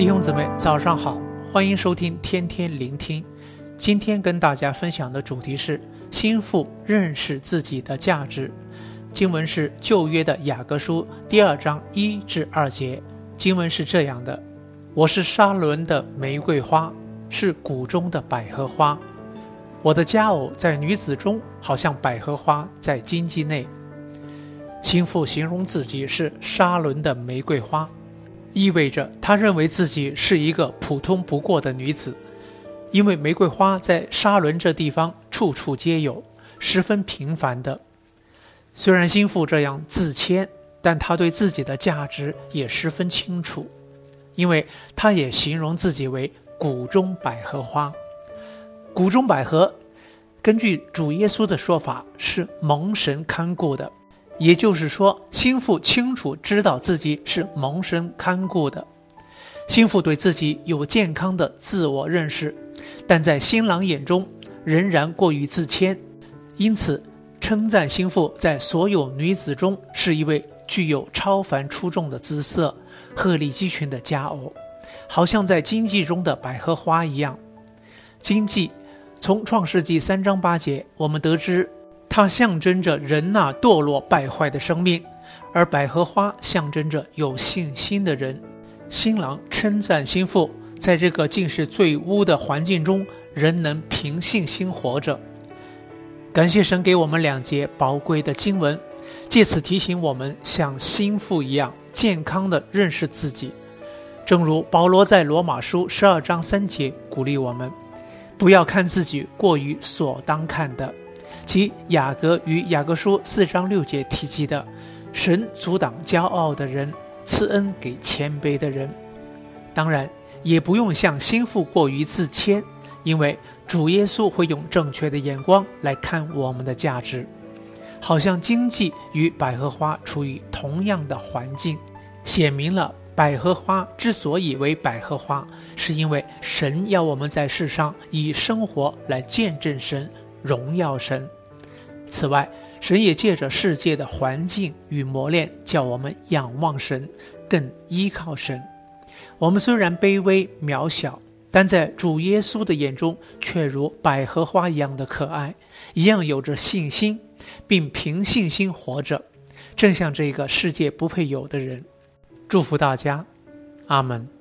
弟兄姊妹，早上好，欢迎收听天天聆听。今天跟大家分享的主题是心腹认识自己的价值。经文是旧约的雅各书第二章一至二节。经文是这样的：我是沙伦的玫瑰花，是谷中的百合花。我的佳偶在女子中，好像百合花在荆棘内。心腹形容自己是沙伦的玫瑰花。意味着她认为自己是一个普通不过的女子，因为玫瑰花在沙伦这地方处处皆有，十分平凡的。虽然心腹这样自谦，但她对自己的价值也十分清楚，因为她也形容自己为谷中百合花。谷中百合，根据主耶稣的说法，是蒙神看顾的。也就是说，心腹清楚知道自己是蒙神看顾的，心腹对自己有健康的自我认识，但在新郎眼中仍然过于自谦，因此称赞心腹在所有女子中是一位具有超凡出众的姿色、鹤立鸡群的佳偶，好像在荆棘中的百合花一样。荆棘，从创世纪三章八节，我们得知。它象征着人那堕落败坏的生命，而百合花象征着有信心的人。新郎称赞新妇，在这个尽是最污的环境中，仍能凭信心活着。感谢神给我们两节宝贵的经文，借此提醒我们像新妇一样健康地认识自己。正如保罗在罗马书十二章三节鼓励我们，不要看自己过于所当看的。即雅各与雅各书四章六节提及的，神阻挡骄傲的人，赐恩给谦卑的人。当然，也不用像心腹过于自谦，因为主耶稣会用正确的眼光来看我们的价值。好像荆棘与百合花处于同样的环境，显明了百合花之所以为百合花，是因为神要我们在世上以生活来见证神、荣耀神。此外，神也借着世界的环境与磨练，叫我们仰望神，更依靠神。我们虽然卑微渺小，但在主耶稣的眼中，却如百合花一样的可爱，一样有着信心，并凭信心活着，正像这个世界不配有的人。祝福大家，阿门。